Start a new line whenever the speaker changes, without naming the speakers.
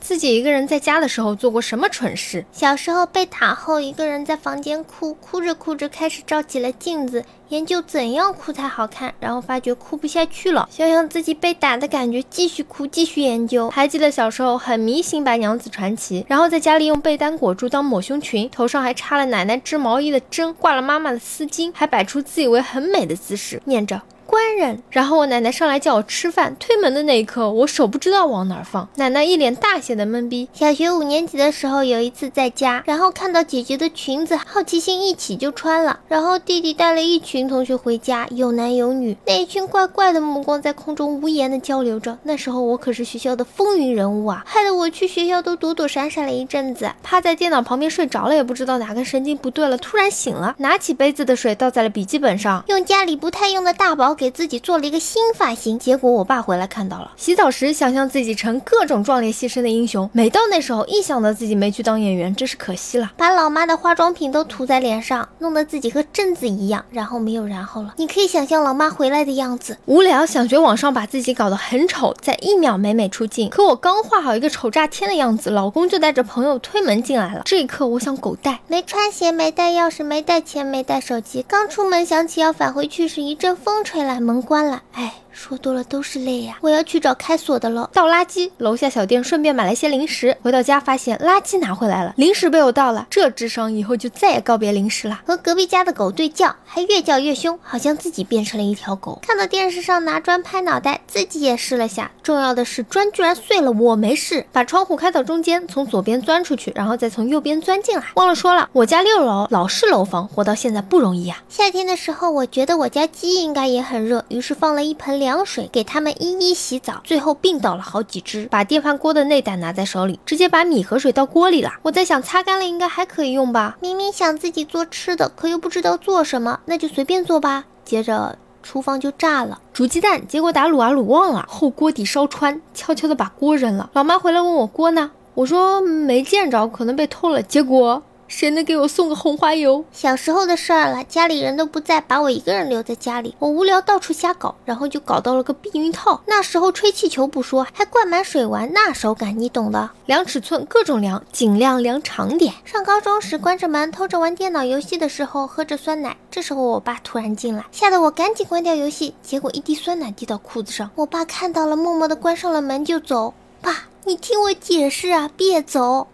自己一个人在家的时候做过什么蠢事？
小时候被打后，一个人在房间哭，哭着哭着开始照起了镜子，研究怎样哭才好看，然后发觉哭不下去了，想想自己被打的感觉，继续哭，继续研究。
还记得小时候很迷信《白娘子传奇》，然后在家里用被单裹住当抹胸裙，头上还插了奶奶织毛衣的针，挂了妈妈的丝巾，还摆出自以为很美的姿势，念着。官人，然后我奶奶上来叫我吃饭，推门的那一刻，我手不知道往哪儿放。奶奶一脸大写的懵逼。
小学五年级的时候，有一次在家，然后看到姐姐的裙子，好奇心一起就穿了。然后弟弟带了一群同学回家，有男有女，那一群怪怪的目光在空中无言的交流着。那时候我可是学校的风云人物啊，害得我去学校都躲躲闪闪了一阵子，
趴在电脑旁边睡着了，也不知道哪根神经不对了，突然醒了，拿起杯子的水倒在了笔记本上，
用家里不太用的大宝给自己做了一个。新发型，结果我爸回来看到了。
洗澡时想象自己成各种壮烈牺牲的英雄，每到那时候一想到自己没去当演员，真是可惜了。
把老妈的化妆品都涂在脸上，弄得自己和贞子一样，然后没有然后了。你可以想象老妈回来的样子。
无聊想学网上把自己搞得很丑，在一秒美美出镜。可我刚画好一个丑炸天的样子，老公就带着朋友推门进来了。这一刻我想狗带，
没穿鞋，没带钥匙，没带钱，没带手机。刚出门想起要返回去时，一阵风吹来，门关了。哎。说多了都是泪呀！我要去找开锁的了。
倒垃圾，楼下小店顺便买了些零食。回到家发现垃圾拿回来了，零食被我倒了。这智商以后就再也告别零食了。
和隔壁家的狗对叫，还越叫越凶，好像自己变成了一条狗。看到电视上拿砖拍脑袋，自己也试了下。重要的是砖居然碎了，我没事。
把窗户开到中间，从左边钻出去，然后再从右边钻进来。忘了说了，我家六楼老式楼房，活到现在不容易啊。
夏天的时候，我觉得我家鸡应该也很热，于是放了一盆凉水给它。们一一洗澡，最后病倒了好几只。
把电饭锅的内胆拿在手里，直接把米和水倒锅里了。我在想，擦干了应该还可以用吧？
明明想自己做吃的，可又不知道做什么，那就随便做吧。接着厨房就炸了，
煮鸡蛋，结果打卤啊卤忘了，后锅底烧穿，悄悄的把锅扔了。老妈回来问我锅呢，我说没见着，可能被偷了。结果。谁能给我送个红花油？
小时候的事儿了，家里人都不在，把我一个人留在家里。我无聊到处瞎搞，然后就搞到了个避孕套。那时候吹气球不说，还灌满水玩，那手感你懂的。
量尺寸，各种量，尽量量长点。
上高中时关着门偷着玩电脑游戏的时候，喝着酸奶。这时候我爸突然进来，吓得我赶紧关掉游戏，结果一滴酸奶滴到裤子上。我爸看到了，默默的关上了门就走。爸，你听我解释啊，别走。